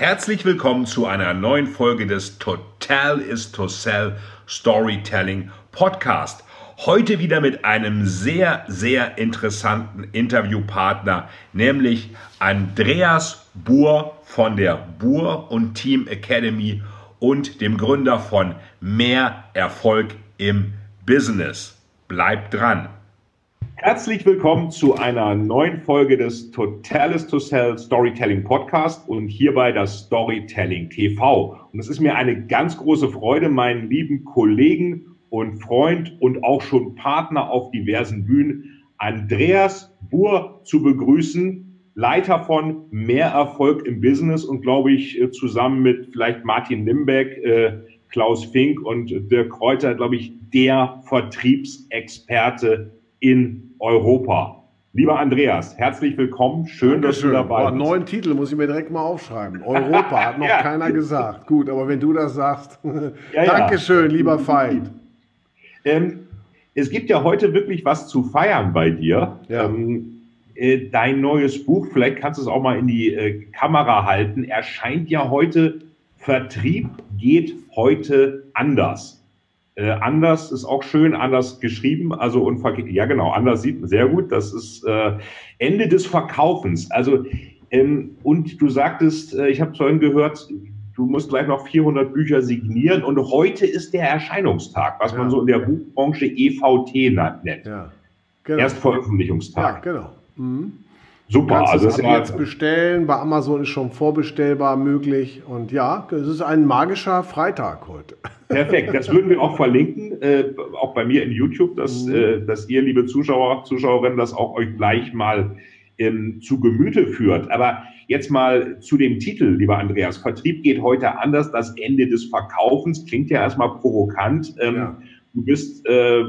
Herzlich willkommen zu einer neuen Folge des Total is to Sell Storytelling Podcast. Heute wieder mit einem sehr, sehr interessanten Interviewpartner, nämlich Andreas Buhr von der Buhr und Team Academy und dem Gründer von Mehr Erfolg im Business. Bleibt dran! Herzlich willkommen zu einer neuen Folge des Totalis to Sell Storytelling Podcast und hierbei das Storytelling TV. Und es ist mir eine ganz große Freude, meinen lieben Kollegen und Freund und auch schon Partner auf diversen Bühnen, Andreas Buhr, zu begrüßen. Leiter von Mehr Erfolg im Business und glaube ich äh, zusammen mit vielleicht Martin Nimbeck, äh, Klaus Fink und Dirk Kräuter, glaube ich, der Vertriebsexperte in Europa. Lieber Andreas, herzlich willkommen. Schön, Dankeschön. dass du dabei bist. Neuen Titel muss ich mir direkt mal aufschreiben. Europa hat noch ja. keiner gesagt. Gut, aber wenn du das sagst. Ja, Dankeschön, ja. lieber Feind. Ähm, es gibt ja heute wirklich was zu feiern bei dir. Ja. Ähm, äh, dein neues Buch, vielleicht kannst du es auch mal in die äh, Kamera halten, erscheint ja heute. Vertrieb geht heute anders. Äh, anders ist auch schön, anders geschrieben, also und ja genau, anders sieht man sehr gut. Das ist äh, Ende des Verkaufens. Also ähm, und du sagtest, äh, ich habe vorhin gehört, du musst gleich noch 400 Bücher signieren und heute ist der Erscheinungstag, was ja. man so in der Buchbranche EVT nennt. Ja, genau. Erstveröffentlichungstag. Ja, genau. Mhm. Super. Du also es jetzt bestellen. Bei Amazon ist schon vorbestellbar möglich. Und ja, es ist ein magischer Freitag heute. Perfekt. Das würden wir auch verlinken, äh, auch bei mir in YouTube, dass, mhm. äh, dass ihr, liebe Zuschauer, Zuschauerinnen, das auch euch gleich mal ähm, zu Gemüte führt. Aber jetzt mal zu dem Titel, lieber Andreas. Vertrieb geht heute anders. Das Ende des Verkaufens klingt ja erstmal provokant. Ähm, ja. Du bist äh,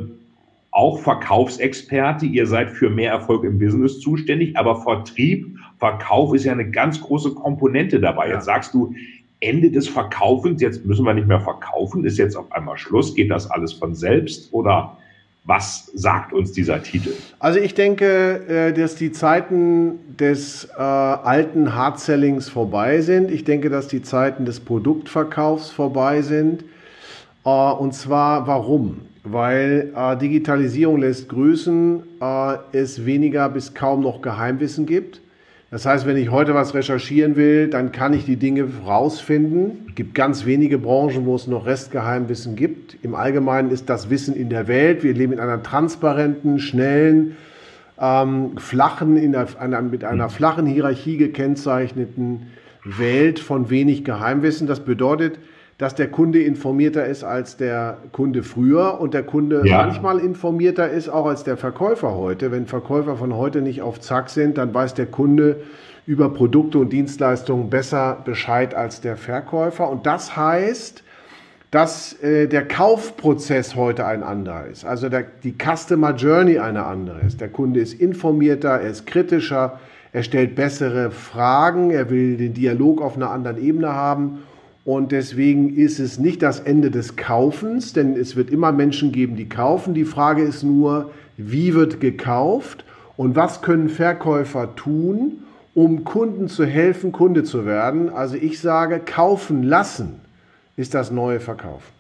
auch Verkaufsexperte. Ihr seid für mehr Erfolg im Business zuständig, aber Vertrieb, Verkauf ist ja eine ganz große Komponente dabei. Ja. Jetzt sagst du, Ende des Verkaufens, jetzt müssen wir nicht mehr verkaufen, ist jetzt auf einmal Schluss, geht das alles von selbst oder was sagt uns dieser Titel? Also ich denke, äh, dass die Zeiten des äh, alten Hardsellings vorbei sind. Ich denke, dass die Zeiten des Produktverkaufs vorbei sind. Äh, und zwar warum? weil äh, Digitalisierung lässt grüßen, äh, es weniger bis kaum noch Geheimwissen gibt. Das heißt, wenn ich heute was recherchieren will, dann kann ich die Dinge rausfinden. Es gibt ganz wenige Branchen, wo es noch Restgeheimwissen gibt. Im Allgemeinen ist das Wissen in der Welt. Wir leben in einer transparenten, schnellen, ähm, flachen, in einer, mit einer flachen Hierarchie gekennzeichneten Welt von wenig Geheimwissen. Das bedeutet, dass der Kunde informierter ist als der Kunde früher und der Kunde ja. manchmal informierter ist auch als der Verkäufer heute. Wenn Verkäufer von heute nicht auf Zack sind, dann weiß der Kunde über Produkte und Dienstleistungen besser Bescheid als der Verkäufer. Und das heißt, dass äh, der Kaufprozess heute ein anderer ist. Also der, die Customer Journey eine andere ist. Der Kunde ist informierter, er ist kritischer, er stellt bessere Fragen, er will den Dialog auf einer anderen Ebene haben und deswegen ist es nicht das Ende des Kaufens, denn es wird immer Menschen geben, die kaufen. Die Frage ist nur, wie wird gekauft und was können Verkäufer tun, um Kunden zu helfen, Kunde zu werden. Also ich sage, kaufen lassen ist das neue Verkaufen.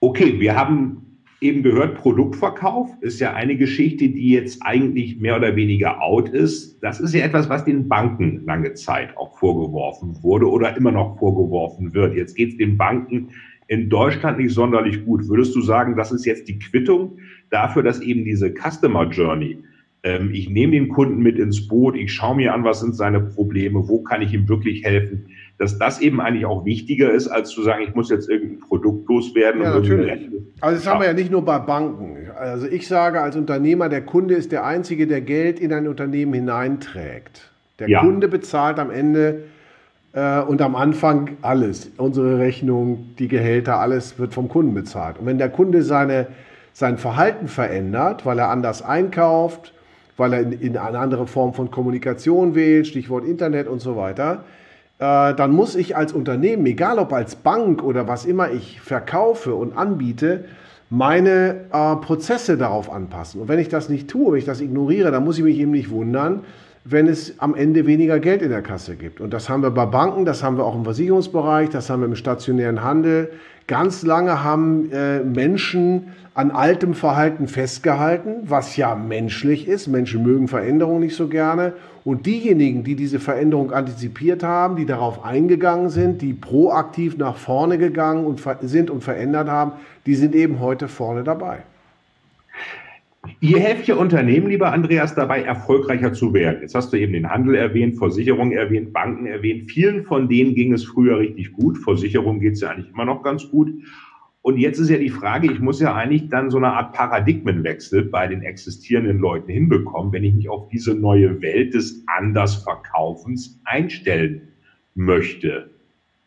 Okay, wir haben eben gehört, Produktverkauf ist ja eine Geschichte, die jetzt eigentlich mehr oder weniger out ist. Das ist ja etwas, was den Banken lange Zeit auch vorgeworfen wurde oder immer noch vorgeworfen wird. Jetzt geht es den Banken in Deutschland nicht sonderlich gut. Würdest du sagen, das ist jetzt die Quittung dafür, dass eben diese Customer Journey, ich nehme den Kunden mit ins Boot, ich schaue mir an, was sind seine Probleme, wo kann ich ihm wirklich helfen, dass das eben eigentlich auch wichtiger ist, als zu sagen, ich muss jetzt irgendein Produkt loswerden. Ja, natürlich. Also das haben wir ja nicht nur bei Banken. Also ich sage als Unternehmer, der Kunde ist der Einzige, der Geld in ein Unternehmen hineinträgt. Der ja. Kunde bezahlt am Ende Äh, und am Anfang alles. Unsere Rechnung, die Gehälter, alles wird vom Kunden bezahlt. Und wenn der Kunde seine, sein Verhalten verändert, weil er anders einkauft, weil er in, in eine andere Form von Kommunikation wählt, Stichwort Internet und so weiter, äh, dann muss ich als Unternehmen, egal ob als Bank oder was immer ich verkaufe und anbiete, meine äh, Prozesse darauf anpassen. Und wenn ich das nicht tue, wenn ich das ignoriere, dann muss ich mich eben nicht wundern, wenn es am Ende weniger Geld in der Kasse gibt. Und das haben wir bei Banken, das haben wir auch im Versicherungsbereich, das haben wir im stationären Handel. Ganz lange haben äh, Menschen an altem Verhalten festgehalten, was ja menschlich ist. Menschen mögen Veränderungen nicht so gerne. Und diejenigen, die diese Veränderung antizipiert haben, die darauf eingegangen sind, die proaktiv nach vorne gegangen und sind und verändert haben, die sind eben heute vorne dabei. Ihr helft ja Unternehmen, lieber Andreas, dabei erfolgreicher zu werden. Jetzt hast du eben den Handel erwähnt, Versicherungen erwähnt, Banken erwähnt. Vielen von denen ging es früher richtig gut. Versicherungen geht es ja eigentlich immer noch ganz gut. Und jetzt ist ja die Frage, ich muss ja eigentlich dann so eine Art Paradigmenwechsel bei den existierenden Leuten hinbekommen, wenn ich mich auf diese neue Welt des Andersverkaufens einstellen möchte.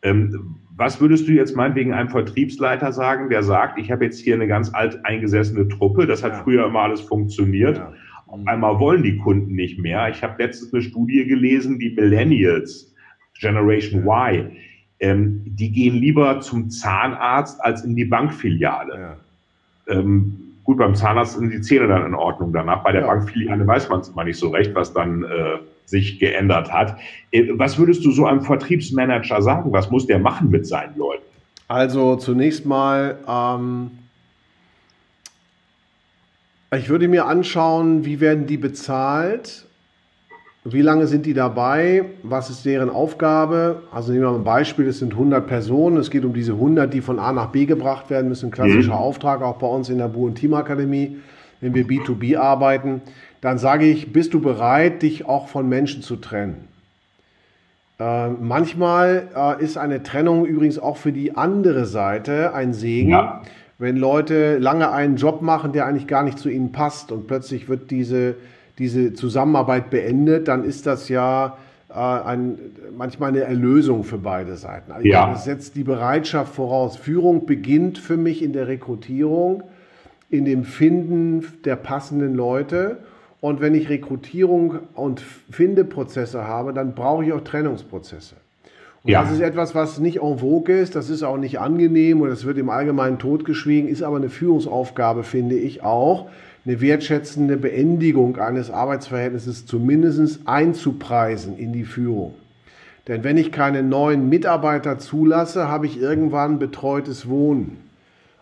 Ähm, was würdest du jetzt meinetwegen einem Vertriebsleiter sagen, der sagt, ich habe jetzt hier eine ganz alt eingesessene Truppe, das hat ja. früher immer alles funktioniert. Ja. Auf einmal wollen die Kunden nicht mehr. Ich habe letztens eine Studie gelesen, die Millennials, Generation Y, ähm, die gehen lieber zum Zahnarzt als in die Bankfiliale. Ja. Ähm, gut, beim Zahnarzt sind die Zähne dann in Ordnung danach. Bei der ja. Bankfiliale weiß man es immer nicht so recht, was dann äh, sich geändert hat. Äh, was würdest du so einem Vertriebsmanager sagen? Was muss der machen mit seinen Leuten? Also zunächst mal, ähm, ich würde mir anschauen, wie werden die bezahlt wie lange sind die dabei? Was ist deren Aufgabe? Also nehmen wir mal ein Beispiel, es sind 100 Personen. Es geht um diese 100, die von A nach B gebracht werden müssen. Klassischer mhm. Auftrag auch bei uns in der Bu- und Teamakademie, wenn wir B2B arbeiten. Dann sage ich, bist du bereit, dich auch von Menschen zu trennen? Äh, manchmal äh, ist eine Trennung übrigens auch für die andere Seite ein Segen. Ja. Wenn Leute lange einen Job machen, der eigentlich gar nicht zu ihnen passt und plötzlich wird diese diese Zusammenarbeit beendet, dann ist das ja äh, ein, manchmal eine Erlösung für beide Seiten. Also ja. Das setzt die Bereitschaft voraus. Führung beginnt für mich in der Rekrutierung, in dem Finden der passenden Leute. Und wenn ich Rekrutierung und Findeprozesse habe, dann brauche ich auch Trennungsprozesse. Und ja. das ist etwas, was nicht en vogue ist, das ist auch nicht angenehm und das wird im Allgemeinen totgeschwiegen, ist aber eine Führungsaufgabe, finde ich auch, eine wertschätzende Beendigung eines Arbeitsverhältnisses zumindest einzupreisen in die Führung. Denn wenn ich keine neuen Mitarbeiter zulasse, habe ich irgendwann betreutes Wohnen.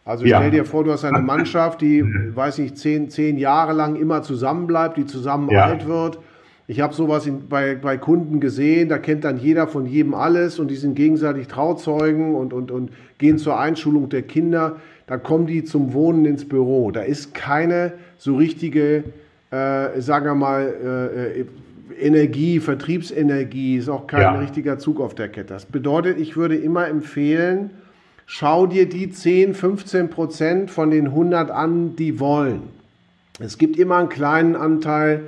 Also ja. stell dir vor, du hast eine Mannschaft, die, weiß nicht, zehn, zehn Jahre lang immer zusammenbleibt, die zusammen ja. alt wird. Ich habe sowas in, bei, bei Kunden gesehen, da kennt dann jeder von jedem alles und die sind gegenseitig Trauzeugen und, und, und gehen zur Einschulung der Kinder da kommen die zum Wohnen ins Büro. Da ist keine so richtige, äh, sagen wir mal, äh, äh, Energie, Vertriebsenergie, ist auch kein ja. richtiger Zug auf der Kette. Das bedeutet, ich würde immer empfehlen, schau dir die 10, 15 Prozent von den 100 an, die wollen. Es gibt immer einen kleinen Anteil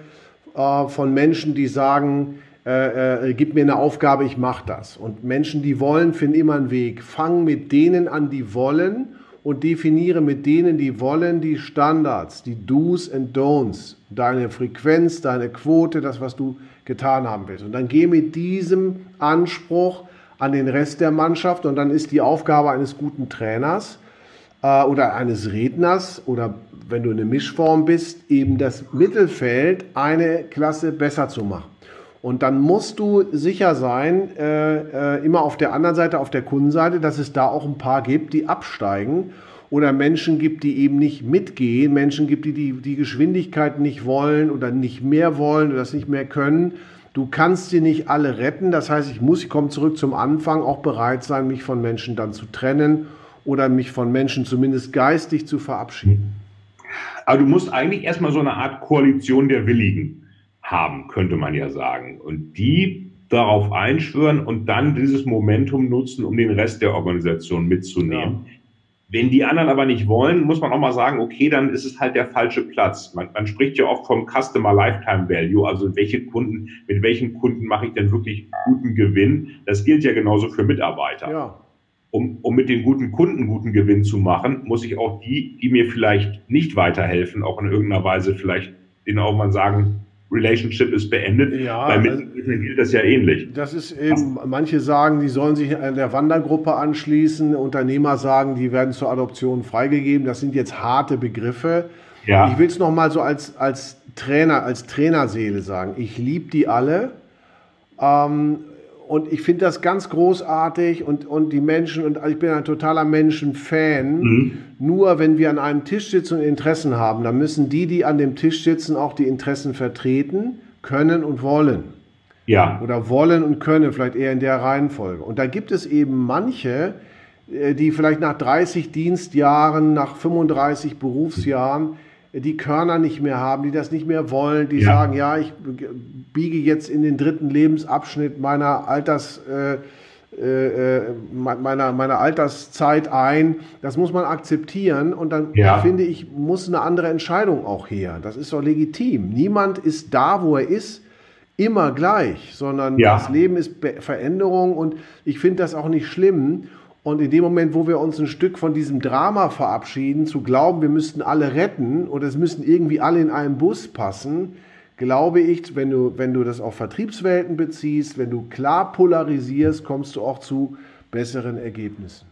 äh, von Menschen, die sagen, äh, äh, gib mir eine Aufgabe, ich mache das. Und Menschen, die wollen, finden immer einen Weg. Fang mit denen an, die wollen und definiere mit denen, die wollen, die Standards, die Do's and Don'ts, deine Frequenz, deine Quote, das, was du getan haben willst. Und dann geh mit diesem Anspruch an den Rest der Mannschaft und dann ist die Aufgabe eines guten Trainers äh, oder eines Redners oder wenn du eine Mischform bist, eben das Mittelfeld eine Klasse besser zu machen. Und dann musst du sicher sein, äh, äh, immer auf der anderen Seite, auf der Kundenseite, dass es da auch ein paar gibt, die absteigen oder Menschen gibt, die eben nicht mitgehen, Menschen gibt, die die, die Geschwindigkeit nicht wollen oder nicht mehr wollen oder das nicht mehr können. Du kannst sie nicht alle retten. Das heißt, ich muss, ich komme zurück zum Anfang, auch bereit sein, mich von Menschen dann zu trennen oder mich von Menschen zumindest geistig zu verabschieden. Aber du musst eigentlich erstmal so eine Art Koalition der Willigen haben, könnte man ja sagen. Und die darauf einschwören und dann dieses Momentum nutzen, um den Rest der Organisation mitzunehmen. Ja. Wenn die anderen aber nicht wollen, muss man auch mal sagen, okay, dann ist es halt der falsche Platz. Man, man spricht ja oft vom Customer Lifetime Value, also welche Kunden, mit welchen Kunden mache ich denn wirklich guten Gewinn? Das gilt ja genauso für Mitarbeiter. Ja. Um, um mit den guten Kunden guten Gewinn zu machen, muss ich auch die, die mir vielleicht nicht weiterhelfen, auch in irgendeiner Weise vielleicht denen auch mal sagen, Relationship ist beendet. Ja, Bei Mitarbeitern also, gilt das ja ähnlich. Das ist eben, manche sagen, die sollen sich der Wandergruppe anschließen. Unternehmer sagen, die werden zur Adoption freigegeben. Das sind jetzt harte Begriffe. Ja. Ich will es nochmal so als, als Trainer, als Trainerseele sagen. Ich liebe die alle. Ähm, und ich finde das ganz großartig und, und die Menschen, und ich bin ein totaler Menschenfan. Mhm. Nur wenn wir an einem Tisch sitzen und Interessen haben, dann müssen die, die an dem Tisch sitzen, auch die Interessen vertreten können und wollen. Ja. Oder wollen und können, vielleicht eher in der Reihenfolge. Und da gibt es eben manche, äh, die vielleicht nach 30 Dienstjahren, nach 35 Berufsjahren die Körner nicht mehr haben, die das nicht mehr wollen, die ja. sagen, ja, ich biege jetzt in den dritten Lebensabschnitt meiner Alters äh, äh, meiner, meiner Alterszeit ein. Das muss man akzeptieren und dann ja. finde ich, muss eine andere Entscheidung auch her. Das ist doch legitim. Niemand ist da, wo er ist, immer gleich, sondern ja. das Leben ist Veränderung und ich finde das auch nicht schlimm. Und in dem Moment, wo wir uns ein Stück von diesem Drama verabschieden, zu glauben, wir müssten alle retten oder es müssten irgendwie alle in einen Bus passen, glaube ich, wenn du, wenn du das auf Vertriebswelten beziehst, wenn du klar polarisierst, kommst du auch zu besseren Ergebnissen.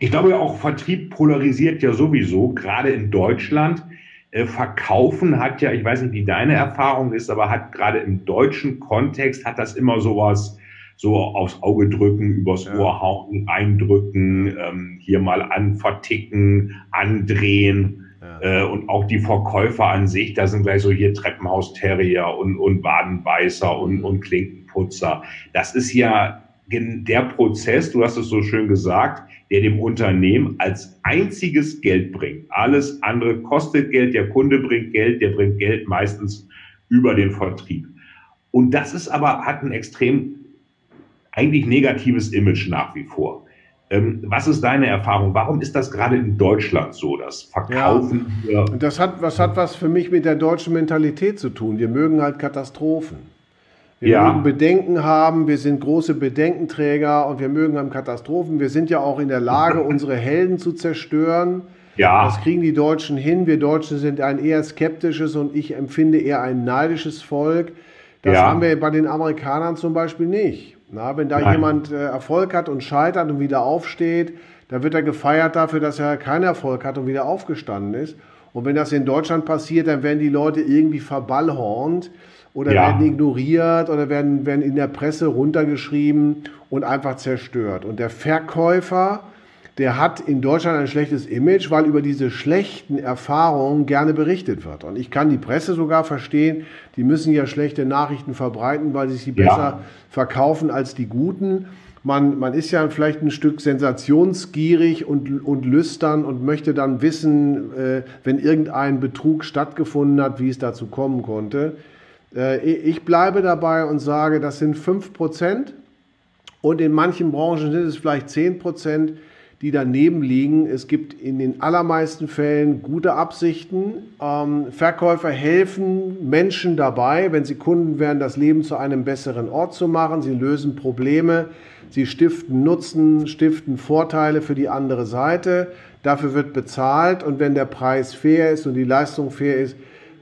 Ich glaube ja auch, Vertrieb polarisiert ja sowieso, gerade in Deutschland. Äh, Verkaufen hat ja, ich weiß nicht, wie deine Erfahrung ist, aber hat gerade im deutschen Kontext hat das immer sowas, so aufs Auge drücken, übers ja. Ohr hauen, eindrücken, ähm, hier mal anverticken, andrehen. Ja. Äh, und auch die Verkäufer an sich, da sind gleich so hier Treppenhausterrier und, und Wadenbeißer und, und Klinkenputzer. Das ist ja der Prozess, du hast es so schön gesagt, der dem Unternehmen als einziges Geld bringt. Alles andere kostet Geld, der Kunde bringt Geld, der bringt Geld meistens über den Vertrieb. Und das ist aber, hat einen extrem eigentlich negatives Image nach wie vor. Ähm, was ist deine Erfahrung? Warum ist das gerade in Deutschland so, das Verkaufen? Ja, das hat, was hat was für mich mit der deutschen Mentalität zu tun. Wir mögen halt Katastrophen. Wir ja. mögen Bedenken haben, wir sind große Bedenkenträger und wir mögen haben Katastrophen. Wir sind ja auch in der Lage, unsere Helden zu zerstören. Ja. Das kriegen die Deutschen hin. Wir Deutschen sind ein eher skeptisches und ich empfinde eher ein neidisches Volk. Das ja. haben wir bei den Amerikanern zum Beispiel nicht. Na, wenn da Nein. jemand äh, Erfolg hat und scheitert und wieder aufsteht, dann wird er gefeiert dafür, dass er keinen Erfolg hat und wieder aufgestanden ist. Und wenn das in Deutschland passiert, dann werden die Leute irgendwie verballhornt oder ja. werden ignoriert oder werden, werden in der Presse runtergeschrieben und einfach zerstört. Und der Verkäufer, der hat in Deutschland ein schlechtes Image, weil über diese schlechten Erfahrungen gerne berichtet wird. Und ich kann die Presse sogar verstehen, die müssen ja schlechte Nachrichten verbreiten, weil sie sie ja. besser verkaufen als die guten. Man, man ist ja vielleicht ein Stück sensationsgierig und, und lüstern und möchte dann wissen, äh, wenn irgendein Betrug stattgefunden hat, wie es dazu kommen konnte. Äh, ich bleibe dabei und sage, das sind 5 Prozent und in manchen Branchen sind es vielleicht 10 Prozent die daneben liegen. Es gibt in den allermeisten Fällen gute Absichten. Ähm, Verkäufer helfen Menschen dabei, wenn sie Kunden werden, das Leben zu einem besseren Ort zu machen. Sie lösen Probleme, sie stiften Nutzen, stiften Vorteile für die andere Seite. Dafür wird bezahlt und wenn der Preis fair ist und die Leistung fair ist,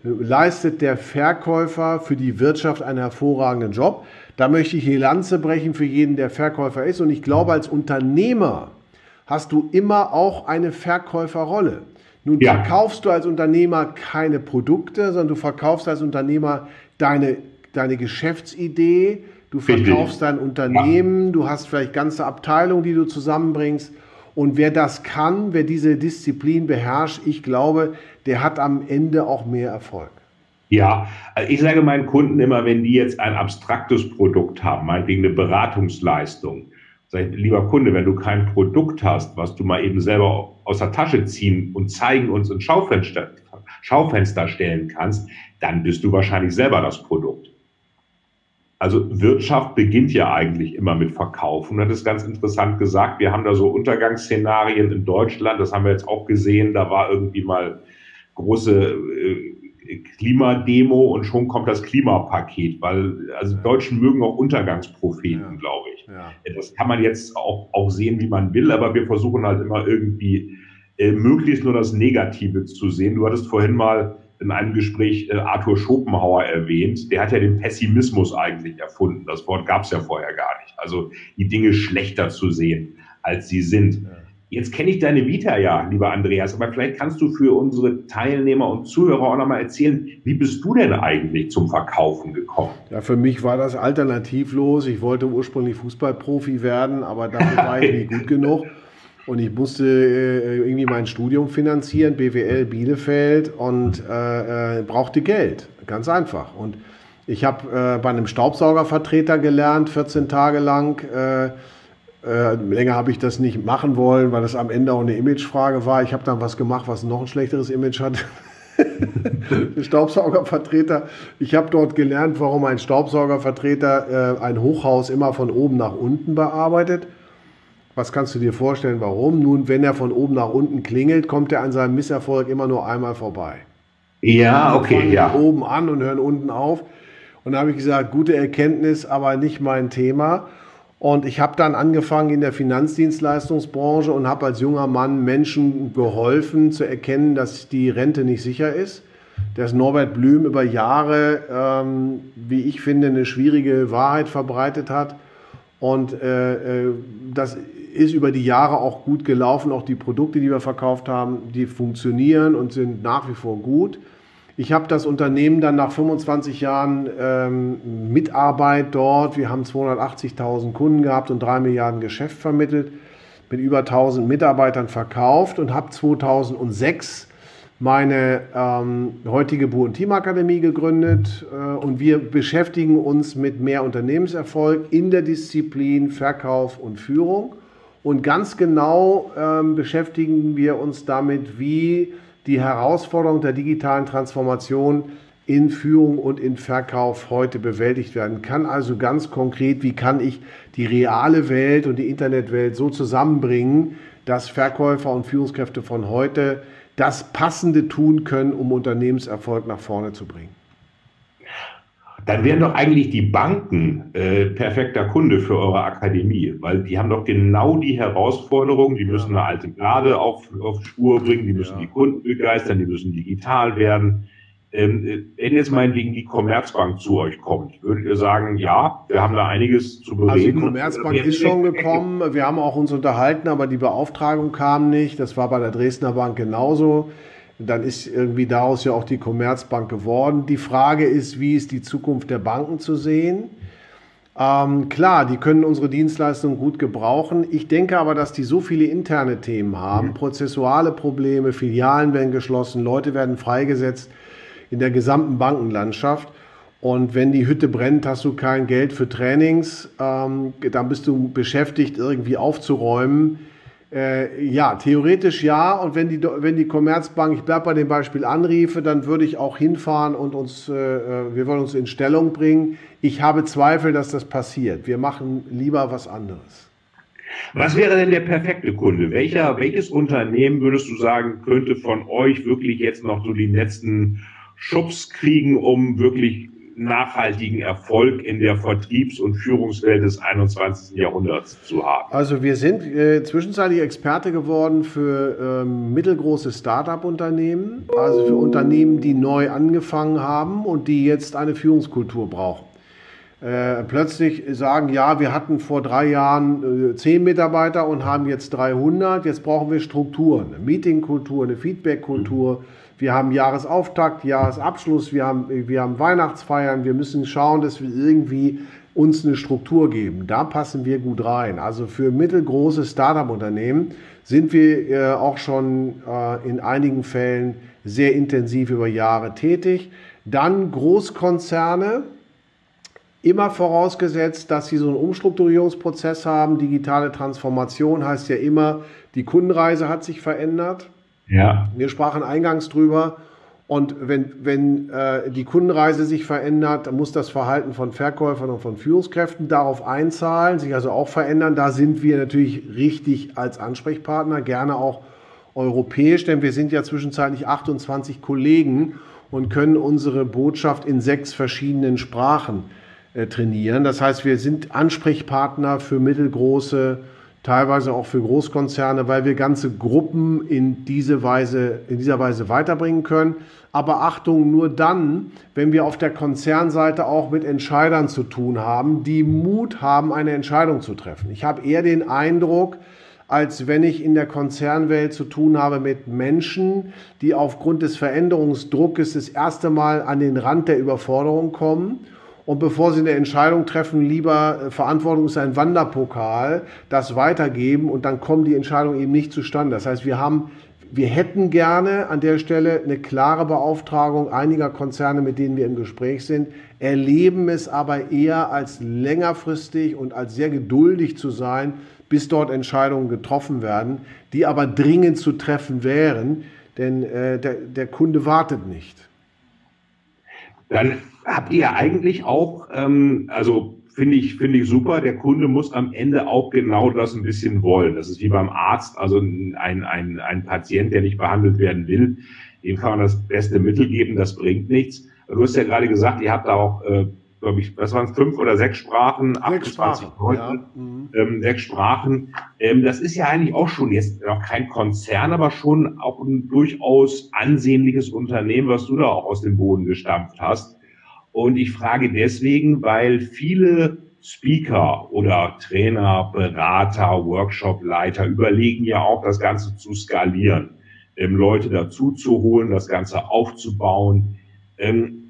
leistet der Verkäufer für die Wirtschaft einen hervorragenden Job. Da möchte ich die Lanze brechen für jeden, der Verkäufer ist. Und ich glaube, als Unternehmer hast du immer auch eine Verkäuferrolle. Nun ja. verkaufst du als Unternehmer keine Produkte, sondern du verkaufst als Unternehmer deine, deine Geschäftsidee, du verkaufst dein Unternehmen, du hast vielleicht ganze Abteilungen, die du zusammenbringst. Und wer das kann, wer diese Disziplin beherrscht, ich glaube, der hat am Ende auch mehr Erfolg. Ja, ich sage meinen Kunden immer, wenn die jetzt ein abstraktes Produkt haben, meinetwegen eine Beratungsleistung, Sag lieber Kunde, wenn du kein Produkt hast, was du mal eben selber aus der Tasche ziehen und zeigen uns ins Schaufenster, Schaufenster stellen kannst, dann bist du wahrscheinlich selber das Produkt. Also Wirtschaft beginnt ja eigentlich immer mit Verkaufen. Das ist ganz interessant gesagt. Wir haben da so Untergangsszenarien in Deutschland. Das haben wir jetzt auch gesehen. Da war irgendwie mal große äh, Klimademo und schon kommt das Klimapaket, weil also Deutschen mögen auch Untergangspropheten, ja. glaube ich. Ja. Das kann man jetzt auch, auch sehen, wie man will, aber wir versuchen halt immer irgendwie äh, möglichst nur das Negative zu sehen. Du hattest vorhin mal in einem Gespräch äh, Arthur Schopenhauer erwähnt. Der hat ja den Pessimismus eigentlich erfunden. Das Wort gab es ja vorher gar nicht. Also die Dinge schlechter zu sehen, als sie sind. Ja. Jetzt kenne ich deine Vita ja, lieber Andreas, aber vielleicht kannst du für unsere Teilnehmer und Zuhörer auch nochmal erzählen, wie bist du denn eigentlich zum Verkaufen gekommen? Ja, für mich war das alternativlos. Ich wollte ursprünglich Fußballprofi werden, aber dafür war ich nicht gut genug. Und ich musste äh, irgendwie mein Studium finanzieren, BWL Bielefeld, und äh, äh, brauchte Geld. Ganz einfach. Und ich habe äh, bei einem Staubsaugervertreter gelernt, 14 Tage lang. Äh, äh, länger habe ich das nicht machen wollen, weil das am Ende auch eine Imagefrage war. Ich habe dann was gemacht, was noch ein schlechteres Image hat. Staubsaugervertreter. Ich habe dort gelernt, warum ein Staubsaugervertreter ein Hochhaus immer von oben nach unten bearbeitet. Was kannst du dir vorstellen, warum? Nun, wenn er von oben nach unten klingelt, kommt er an seinem Misserfolg immer nur einmal vorbei. Ja, okay, fangen ja. oben an und hören unten auf. Und da habe ich gesagt, gute Erkenntnis, aber nicht mein Thema. Und ich habe dann angefangen in der Finanzdienstleistungsbranche und habe als junger Mann Menschen geholfen zu erkennen, dass die Rente nicht sicher ist. Dass Norbert Blüm über Jahre, ähm, wie ich finde, eine schwierige Wahrheit verbreitet hat. Und äh, äh das ist über die Jahre auch gut gelaufen. Auch die Produkte, die wir verkauft haben, die funktionieren und sind nach wie vor gut. Ich habe das Unternehmen dann nach 25 Jahren ähm, Mitarbeit dort, wir haben 280.000 Kunden gehabt und 3 Milliarden Geschäft vermittelt, mit über 1000 Mitarbeitern verkauft und habe 2006 meine ähm, heutige Bu- und Teamakademie gegründet äh, und wir beschäftigen uns mit mehr Unternehmenserfolg in der Disziplin Verkauf und Führung. Und ganz genau ähm, beschäftigen wir uns damit, wie die Herausforderung der digitalen Transformation in Führung und in Verkauf heute bewältigt werden kann. Also ganz konkret, wie kann ich die reale Welt und die Internetwelt so zusammenbringen, dass Verkäufer und Führungskräfte von heute das Passende tun können, um Unternehmenserfolg nach vorne zu bringen dann wären doch eigentlich die Banken äh, perfekter Kunde für eure Akademie, weil die haben doch genau die Herausforderung, die müssen eine alte Garde auf, auf Spur bringen, die müssen ja. die Kunden begeistern, die müssen digital werden. Ähm, wenn jetzt meinetwegen die Commerzbank zu euch kommt, würdet ihr sagen, ja, wir haben da einiges zu bereden? Also die Commerzbank ist schon gekommen, wir haben auch uns unterhalten, aber die Beauftragung kam nicht. Das war bei der Dresdner Bank genauso. Dann ist irgendwie daraus ja auch die Commerzbank geworden. Die Frage ist, wie ist die Zukunft der Banken zu sehen? Ähm, klar, die können unsere Dienstleistungen gut gebrauchen. Ich denke aber, dass die so viele interne Themen haben, mhm. prozessuale Probleme, Filialen werden geschlossen, Leute werden freigesetzt in der gesamten Bankenlandschaft. Und wenn die Hütte brennt, hast du kein Geld für Trainings. Ähm, dann bist du beschäftigt, irgendwie aufzuräumen. Äh, ja, theoretisch ja. Und wenn die, wenn die Commerzbank, ich bleibe bei dem Beispiel, anriefe, dann würde ich auch hinfahren und uns, äh, äh, wir wollen uns in Stellung bringen. Ich habe Zweifel, dass das passiert. Wir machen lieber was anderes. Was wäre denn der perfekte Kunde? Welcher, welches Unternehmen würdest du sagen, könnte von euch wirklich jetzt noch so den letzten Schubs kriegen, um wirklich nachhaltigen Erfolg in der Vertriebs- und Führungswelt des 21. Jahrhunderts zu haben? Also wir sind äh, zwischenzeitlich Experte geworden für ähm, mittelgroße Start-up-Unternehmen, also für Unternehmen, die neu angefangen haben und die jetzt eine Führungskultur brauchen. Äh, plötzlich sagen, ja, wir hatten vor drei Jahren äh, zehn Mitarbeiter und haben jetzt 300, jetzt brauchen wir Strukturen, eine Meetingkultur, eine Feedbackkultur. Mhm wir haben Jahresauftakt, Jahresabschluss, wir haben, wir haben Weihnachtsfeiern. Wir müssen schauen, dass wir irgendwie uns eine Struktur geben. Da passen wir gut rein. Also für mittelgroße Startup-Unternehmen sind wir äh, auch schon äh, in einigen Fällen sehr intensiv über Jahre tätig. Dann Großkonzerne, immer vorausgesetzt, dass sie so einen Umstrukturierungsprozess haben. Digitale Transformation heißt ja immer, die Kundenreise hat sich verändert. Ja. Wir sprachen eingangs drüber. Und wenn, wenn äh, die Kundenreise sich verändert, dann muss das Verhalten von Verkäufern und von Führungskräften darauf einzahlen, sich also auch verändern. Da sind wir natürlich richtig als Ansprechpartner, gerne auch europäisch, denn wir sind ja zwischenzeitlich 28 Kollegen und können unsere Botschaft in sechs verschiedenen Sprachen äh, trainieren. Das heißt, wir sind Ansprechpartner für mittelgroße teilweise auch für Großkonzerne, weil wir ganze Gruppen in, diese Weise, in dieser Weise weiterbringen können. Aber Achtung, nur dann, wenn wir auf der Konzernseite auch mit Entscheidern zu tun haben, die Mut haben, eine Entscheidung zu treffen. Ich habe eher den Eindruck, als wenn ich in der Konzernwelt zu tun habe mit Menschen, die aufgrund des Veränderungsdruckes das erste Mal an den Rand der Überforderung kommen und bevor sie eine Entscheidung treffen, lieber äh, Verantwortung ist ein Wanderpokal, das weitergeben und dann kommen die Entscheidungen eben nicht zustande. Das heißt, wir haben, wir hätten gerne an der Stelle eine klare Beauftragung einiger Konzerne, mit denen wir im Gespräch sind, erleben es aber eher als längerfristig und als sehr geduldig zu sein, bis dort Entscheidungen getroffen werden, die aber dringend zu treffen wären, denn äh, der, der Kunde wartet nicht. Dann habt ihr eigentlich auch, ähm, also finde ich, finde ich super, der Kunde muss am Ende auch genau das ein bisschen wollen. Das ist wie beim Arzt, also ein, ein, ein Patient, der nicht behandelt werden will, dem kann man das beste Mittel geben, das bringt nichts. Du hast ja gerade gesagt, ihr habt da auch äh, glaube ich, was waren es, fünf oder sechs Sprachen, sechs 28 Sprachen, Leute, ja. mhm. ähm, sechs Sprachen. Ähm, das ist ja eigentlich auch schon jetzt noch kein Konzern, aber schon auch ein durchaus ansehnliches Unternehmen, was du da auch aus dem Boden gestampft hast. Und ich frage deswegen, weil viele Speaker oder Trainer, Berater, Workshopleiter überlegen ja auch, das Ganze zu skalieren, ähm, Leute dazu zu holen, das Ganze aufzubauen. Ähm,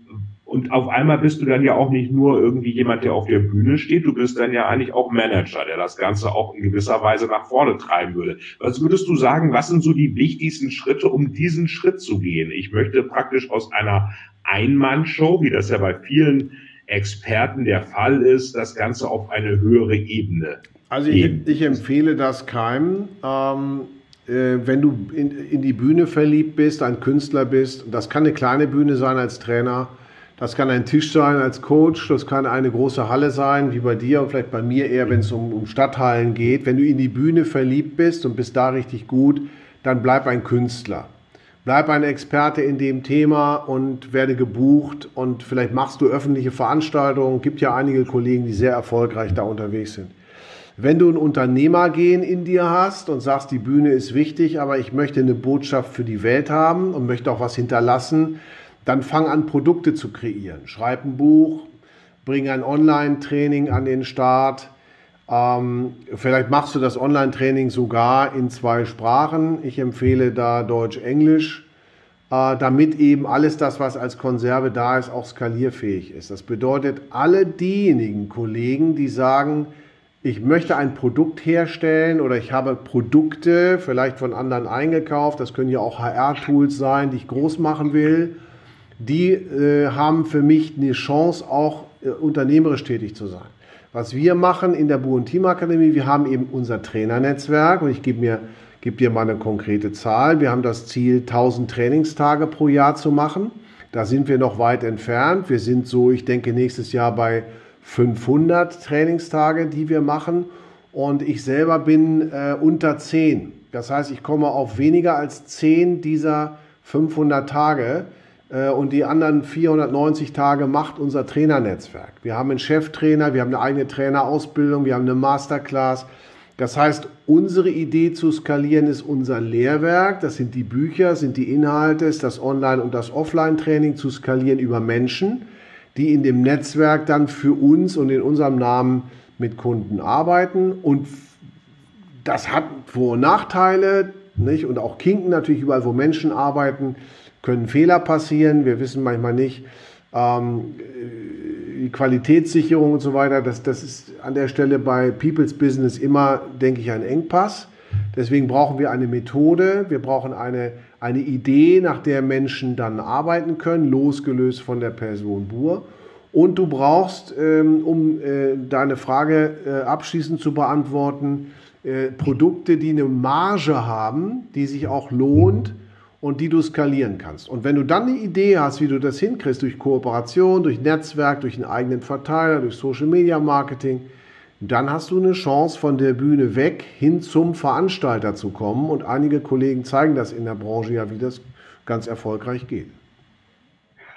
und auf einmal bist du dann ja auch nicht nur irgendwie jemand, der auf der Bühne steht, du bist dann ja eigentlich auch Manager, der das Ganze auch in gewisser Weise nach vorne treiben würde. Was würdest du sagen, was sind so die wichtigsten Schritte, um diesen Schritt zu gehen? Ich möchte praktisch aus einer Einmannshow, wie das ja bei vielen Experten der Fall ist, das Ganze auf eine höhere Ebene. Also ich, ich empfehle das keinem. Ähm, äh, wenn du in, in die Bühne verliebt bist, ein Künstler bist, das kann eine kleine Bühne sein als Trainer, das kann ein Tisch sein als Coach, das kann eine große Halle sein, wie bei dir und vielleicht bei mir eher, wenn es um, um Stadthallen geht. Wenn du in die Bühne verliebt bist und bist da richtig gut, dann bleib ein Künstler. Bleib ein Experte in dem Thema und werde gebucht und vielleicht machst du öffentliche Veranstaltungen. Gibt ja einige Kollegen, die sehr erfolgreich da unterwegs sind. Wenn du ein Unternehmergehen in dir hast und sagst, die Bühne ist wichtig, aber ich möchte eine Botschaft für die Welt haben und möchte auch was hinterlassen, dann fang an, Produkte zu kreieren. Schreib ein Buch, bring ein Online-Training an den Start. Ähm, vielleicht machst du das Online-Training sogar in zwei Sprachen. Ich empfehle da Deutsch-Englisch, äh, damit eben alles das, was als Konserve da ist, auch skalierfähig ist. Das bedeutet, alle diejenigen Kollegen, die sagen, ich möchte ein Produkt herstellen oder ich habe Produkte vielleicht von anderen eingekauft, das können ja auch HR-Tools sein, die ich groß machen will die äh, haben für mich eine Chance, auch äh, unternehmerisch tätig zu sein. Was wir machen in der Buon Team Akademie, wir haben eben unser Trainernetzwerk und ich gebe mir gebe dir mal eine konkrete Zahl. Wir haben das Ziel, 1000 Trainingstage pro Jahr zu machen. Da sind wir noch weit entfernt. Wir sind so, ich denke, nächstes Jahr bei 500 Trainingstage, die wir machen. Und ich selber bin äh, unter 10. Das heißt, ich komme auf weniger als 10 dieser 500 Tage. Äh, und die anderen 490 Tage macht unser Trainernetzwerk. Wir haben einen Cheftrainer, wir haben eine eigene Trainerausbildung, wir haben eine Masterclass. Das heißt, unsere Idee zu skalieren ist unser Lehrwerk. Das sind die Bücher, sind die Inhalte, ist das Online- und das Offline-Training zu skalieren über Menschen, die in dem Netzwerk dann für uns und in unserem Namen mit Kunden arbeiten. Und das hat Vor- und Nachteile, nicht? Und auch Kinken natürlich überall, wo Menschen arbeiten können Fehler passieren. Wir wissen manchmal nicht, ähm, die Qualitätssicherung und so weiter, das, das ist an der Stelle bei People's Business immer, denke ich, ein Engpass. Deswegen brauchen wir eine Methode, wir brauchen eine, eine Idee, nach der Menschen dann arbeiten können, losgelöst von der Person Bur. Und du brauchst, ähm, um äh, deine Frage äh, abschließend zu beantworten, äh, Produkte, die eine Marge haben, die sich auch lohnt und die du skalieren kannst. Und wenn du dann eine Idee hast, wie du das hinkriegst, durch Kooperation, durch Netzwerk, durch einen eigenen Verteiler, durch Social Media Marketing, dann hast du eine Chance, von der Bühne weg hin zum Veranstalter zu kommen. Und einige Kollegen zeigen das in der Branche ja, wie das ganz erfolgreich geht.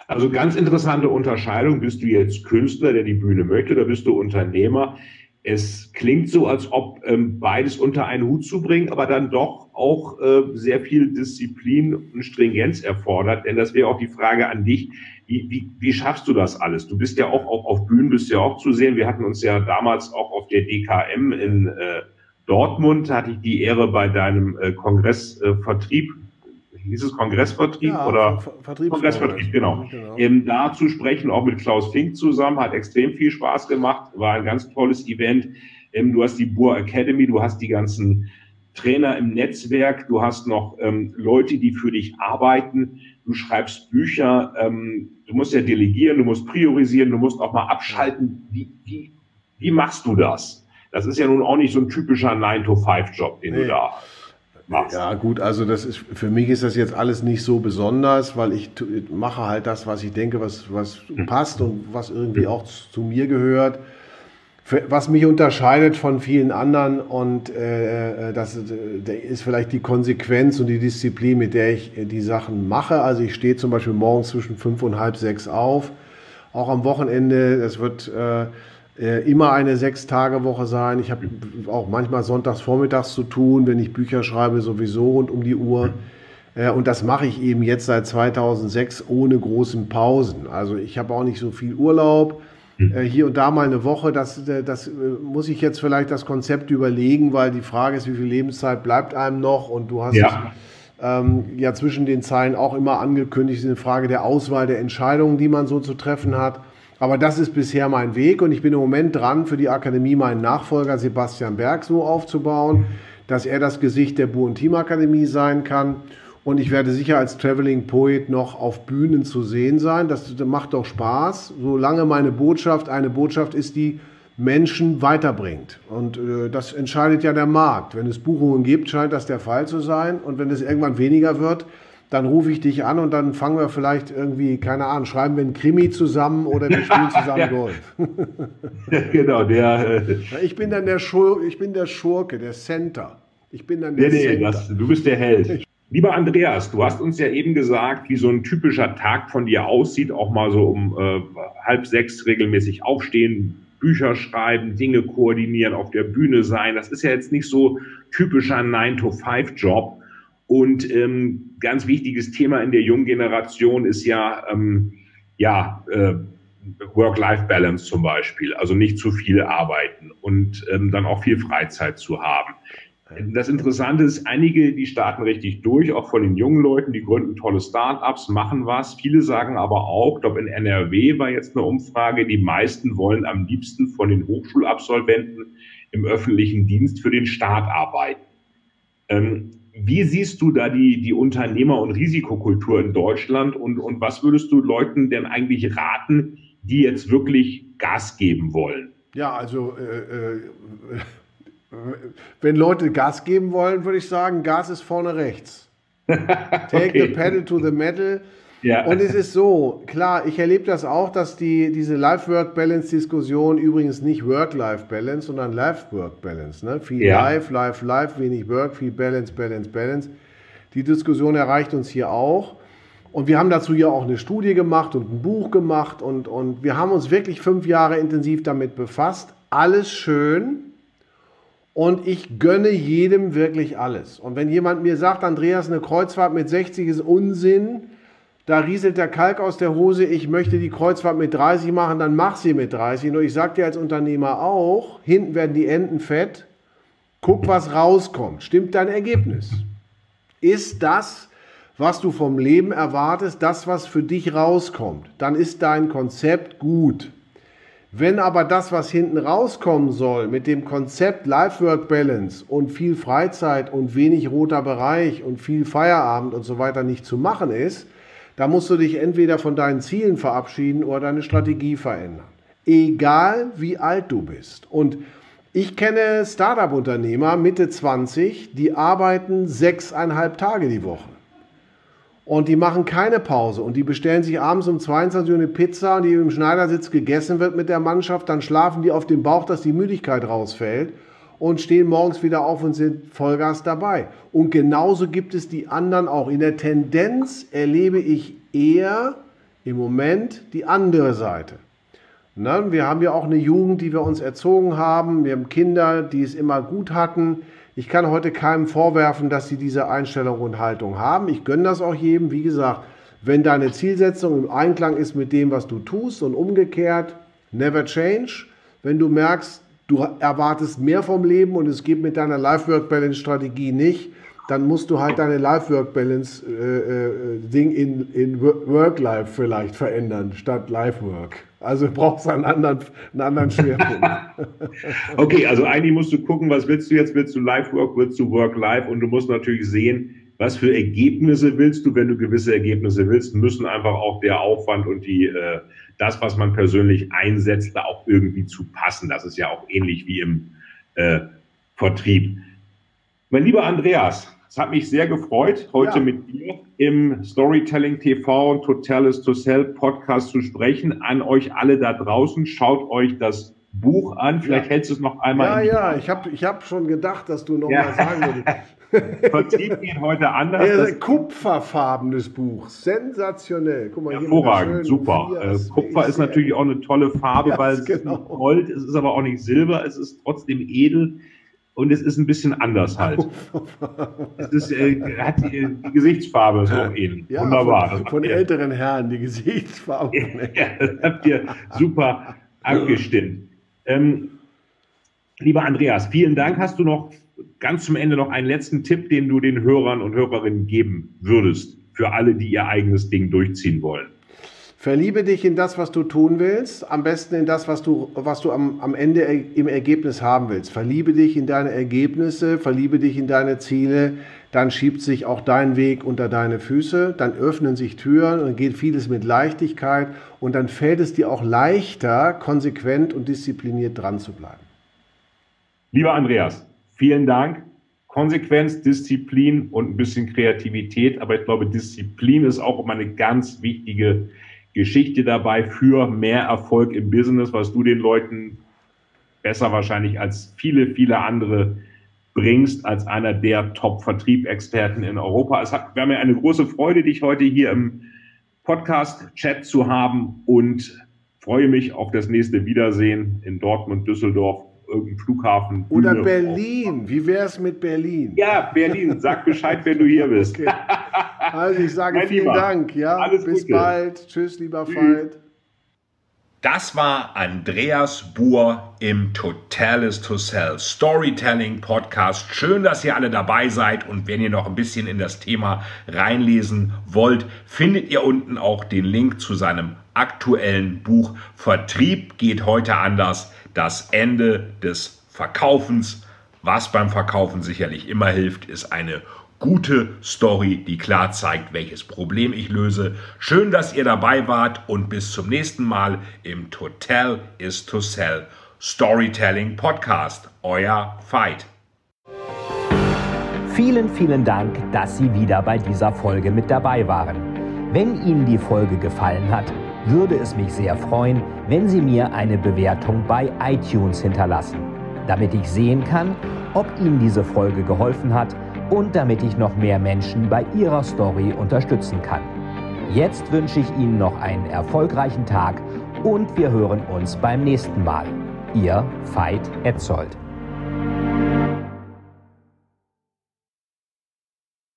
Also ganz interessante Unterscheidung. Bist du jetzt Künstler, der die Bühne möchte, oder bist du Unternehmer? Es klingt so, als ob ähm, beides unter einen Hut zu bringen, aber dann doch auch äh, sehr viel Disziplin und Stringenz erfordert. Denn das wäre auch die Frage an dich. Wie, wie, wie schaffst du das alles? Du bist ja auch, auch auf Bühnen, bist ja auch zu sehen. Wir hatten uns ja damals auch auf der DKM in äh, Dortmund, hatte ich die Ehre bei deinem äh, Kongressvertrieb äh, hieß es Kongressvertrieb ja, oder Kongressvertrieb, genau. genau. Ähm, da zu sprechen, auch mit Klaus Fink zusammen, hat extrem viel Spaß gemacht, war ein ganz tolles Event. Ähm, du hast die Boer Academy, du hast die ganzen Trainer im Netzwerk, du hast noch ähm, Leute, die für dich arbeiten, du schreibst Bücher, ähm, du musst ja delegieren, du musst priorisieren, du musst auch mal abschalten. Wie, wie, wie machst du das? Das ist ja nun auch nicht so ein typischer 9-to-5-Job, den nee. du da machst. Ja, gut, also das ist für mich ist das jetzt alles nicht so besonders, weil ich mache halt das, was ich denke, was, was hm. passt und was irgendwie hm. auch zu mir gehört. Was mich unterscheidet von vielen anderen und äh, äh das ist vielleicht die Konsequenz und die Disziplin, mit der ich die Sachen mache. Also ich stehe zum Beispiel morgens zwischen fünf und halb sechs auf, auch am Wochenende. Das wird äh, äh, immer eine Sechs-Tage-Woche sein. Ich habe auch manchmal sonntags vormittags zu tun, wenn ich Bücher schreibe, sowieso rund um die Uhr. Äh, und das mache ich eben jetzt seit 2006 ohne großen Pausen. Also ich habe auch nicht so viel Urlaub. Hm. Äh, hier und da mal eine Woche, das, das muss ich jetzt vielleicht das Konzept überlegen, weil die Frage ist, wie viel Lebenszeit bleibt einem noch? Und du hast ja, ähm, ja zwischen den Zeilen auch immer angekündigt, eine Frage der Auswahl der Entscheidungen, die man so zu treffen hat. Aber das ist bisher mein Weg und ich bin im Moment dran, für die Akademie meinen Nachfolger Sebastian Berg so aufzubauen, dass er das Gesicht der Bu- und Teamakademie sein kann. Und ich werde sicher als Traveling Poet noch auf Bühnen zu sehen sein. Das macht doch Spaß, solange meine Botschaft eine Botschaft ist, die Menschen weiterbringt. Und äh, das entscheidet ja der Markt. Wenn es Buchungen gibt, scheint das der Fall zu sein. Und wenn es irgendwann weniger wird, dann rufe ich dich an und dann fangen wir vielleicht irgendwie, keine Ahnung, schreiben wir einen Krimi zusammen oder wir spielen zusammen ja. Golf. genau, der. Äh ich bin dann der Schur ich bin der Schurke, der Center. Ich bin dann der nee, nee, das, du bist der Held. Lieber Andreas, du hast uns ja eben gesagt, wie so ein typischer Tag von dir aussieht, auch mal so um äh, halb sechs regelmäßig aufstehen, Bücher schreiben, Dinge koordinieren, auf der Bühne sein. Das ist ja jetzt nicht so typischer 9-to-5-Job. Und ähm, ganz wichtiges Thema in der jungen Generation ist ja, ähm, ja, äh, Work-Life-Balance zum Beispiel, also nicht zu viel arbeiten und ähm, dann auch viel Freizeit zu haben. Das Interessante ist, einige, die starten richtig durch, auch von den jungen Leuten, die gründen tolle Start-ups, machen was. Viele sagen aber auch, ich glaube in NRW war jetzt eine Umfrage, die meisten wollen am liebsten von den Hochschulabsolventen im öffentlichen Dienst für den Staat arbeiten. Ähm, wie siehst du da die, die Unternehmer- und Risikokultur in Deutschland und, und was würdest du Leuten denn eigentlich raten, die jetzt wirklich Gas geben wollen? Ja, also äh, äh, wenn Leute Gas geben wollen, würde ich sagen, Gas ist vorne rechts. Take okay. the pedal to the metal. Ja. Und es ist so, klar, ich erlebe das auch, dass die, diese Life-Work-Balance-Diskussion übrigens nicht Work-Life-Balance, sondern Life-Work-Balance. Ne? Viel ja. Life, Life, Life, wenig Work, viel Balance, Balance, Balance. Die Diskussion erreicht uns hier auch. Und wir haben dazu ja auch eine Studie gemacht und ein Buch gemacht und, und wir haben uns wirklich fünf Jahre intensiv damit befasst. Alles schön. Und ich gönne jedem wirklich alles. Und wenn jemand mir sagt, Andreas, eine Kreuzfahrt mit 60 ist Unsinn, da rieselt der Kalk aus der Hose, ich möchte die Kreuzfahrt mit 30 machen, dann mach sie mit 30. Nur ich sage dir als Unternehmer auch, hinten werden die Enden fett, guck, was rauskommt. Stimmt dein Ergebnis? Ist das, was du vom Leben erwartest, das, was für dich rauskommt? Dann ist dein Konzept gut. Wenn aber das, was hinten rauskommen soll, mit dem Konzept Life-Work-Balance und viel Freizeit und wenig roter Bereich und viel Feierabend und so weiter nicht zu machen ist, da musst du dich entweder von deinen Zielen verabschieden oder deine Strategie verändern. Egal wie alt du bist. Und ich kenne Startup-Unternehmer Mitte 20, die arbeiten sechseinhalb Tage die Woche. Und die machen keine Pause und die bestellen sich abends um 22 Uhr eine Pizza, die im Schneidersitz gegessen wird mit der Mannschaft. Dann schlafen die auf dem Bauch, dass die Müdigkeit rausfällt und stehen morgens wieder auf und sind Vollgas dabei. Und genauso gibt es die anderen auch. In der Tendenz erlebe ich eher im Moment die andere Seite. Wir haben ja auch eine Jugend, die wir uns erzogen haben. Wir haben Kinder, die es immer gut hatten. Ich kann heute keinem vorwerfen, dass sie diese Einstellung und Haltung haben. Ich gönne das auch jedem. Wie gesagt, wenn deine Zielsetzung im Einklang ist mit dem, was du tust und umgekehrt, never change. Wenn du merkst, du erwartest mehr vom Leben und es geht mit deiner Life-Work-Balance-Strategie nicht, dann musst du halt deine Life-Work-Balance-Ding äh, äh, in, in Work-Life vielleicht verändern, statt Life-Work. Also brauchst du einen anderen, einen anderen Schwerpunkt. okay, also eigentlich musst du gucken, was willst du jetzt? Willst du Life-Work, willst du Work-Life? Und du musst natürlich sehen, was für Ergebnisse willst du? Wenn du gewisse Ergebnisse willst, müssen einfach auch der Aufwand und die, äh, das, was man persönlich einsetzt, da auch irgendwie zu passen. Das ist ja auch ähnlich wie im äh, Vertrieb. Mein lieber Andreas, es hat mich sehr gefreut, heute ja. mit dir im Storytelling TV und Total is to Sell Podcast zu sprechen. An euch alle da draußen, schaut euch das Buch an. Vielleicht ja. hältst du es noch einmal. Ja, ja, ich habe ich hab schon gedacht, dass du noch ja. mal sagen würdest. Vertrieb geht heute anders. Ja, ein kupferfarbenes Buch, sensationell. Guck mal, Hervorragend, super. Äh, Kupfer ist natürlich auch eine tolle Farbe, weil es genau. ist Gold, es ist aber auch nicht Silber, es ist trotzdem edel und es ist ein bisschen anders halt. es ist, äh, hat die, die, Gesichtsfarbe auch ähnlich. Ja, Wunderbar. Von, von älteren Herren, die Gesichtsfarbe. ja, das habt ihr super abgestimmt. Ähm, lieber Andreas, vielen Dank. Hast du noch ganz zum Ende noch einen letzten Tipp, den du den Hörern und Hörerinnen geben würdest, für alle, die ihr eigenes Ding durchziehen wollen? Verliebe dich in das, was du tun willst, am besten in das, was du, was du am, am Ende im Ergebnis haben willst. Verliebe dich in deine Ergebnisse, verliebe dich in deine Ziele, dann schiebt sich auch dein Weg unter deine Füße, dann öffnen sich Türen und geht vieles mit Leichtigkeit und dann fällt es dir auch leichter, konsequent und diszipliniert dran zu bleiben. Lieber Andreas, vielen Dank. Konsequenz, Disziplin und ein bisschen Kreativität, aber ich glaube, Disziplin ist auch immer eine ganz wichtige Geschichte dabei für mehr Erfolg im Business, was du den Leuten besser wahrscheinlich als viele, viele andere bringst, als einer der Top-Vertrieb-Experten in Europa. Es hat, wäre mir eine große Freude, dich heute hier im Podcast-Chat zu haben und freue mich auf das nächste Wiedersehen in Dortmund, Düsseldorf irgendeinem Flughafen. Oder Bühne Berlin. Wie wäre es mit Berlin? Ja, Berlin. Sag Bescheid, wenn du hier bist. Okay. Also ich sage mein vielen Lieber. Dank. Ja, Alles bis Gute. bald. Tschüss, lieber Tschüss. Veit. Das war Andreas Buhr im Totalis to Sell Storytelling Podcast. Schön, dass ihr alle dabei seid und wenn ihr noch ein bisschen in das Thema reinlesen wollt, findet ihr unten auch den Link zu seinem aktuellen Buch Vertrieb geht heute anders das Ende des Verkaufens. Was beim Verkaufen sicherlich immer hilft, ist eine gute Story, die klar zeigt, welches Problem ich löse. Schön, dass ihr dabei wart und bis zum nächsten Mal im Total is to Sell Storytelling Podcast. Euer Veit. Vielen, vielen Dank, dass Sie wieder bei dieser Folge mit dabei waren. Wenn Ihnen die Folge gefallen hat, würde es mich sehr freuen, wenn Sie mir eine Bewertung bei iTunes hinterlassen, damit ich sehen kann, ob Ihnen diese Folge geholfen hat und damit ich noch mehr Menschen bei ihrer Story unterstützen kann. Jetzt wünsche ich Ihnen noch einen erfolgreichen Tag und wir hören uns beim nächsten Mal. Ihr Veit Etzold.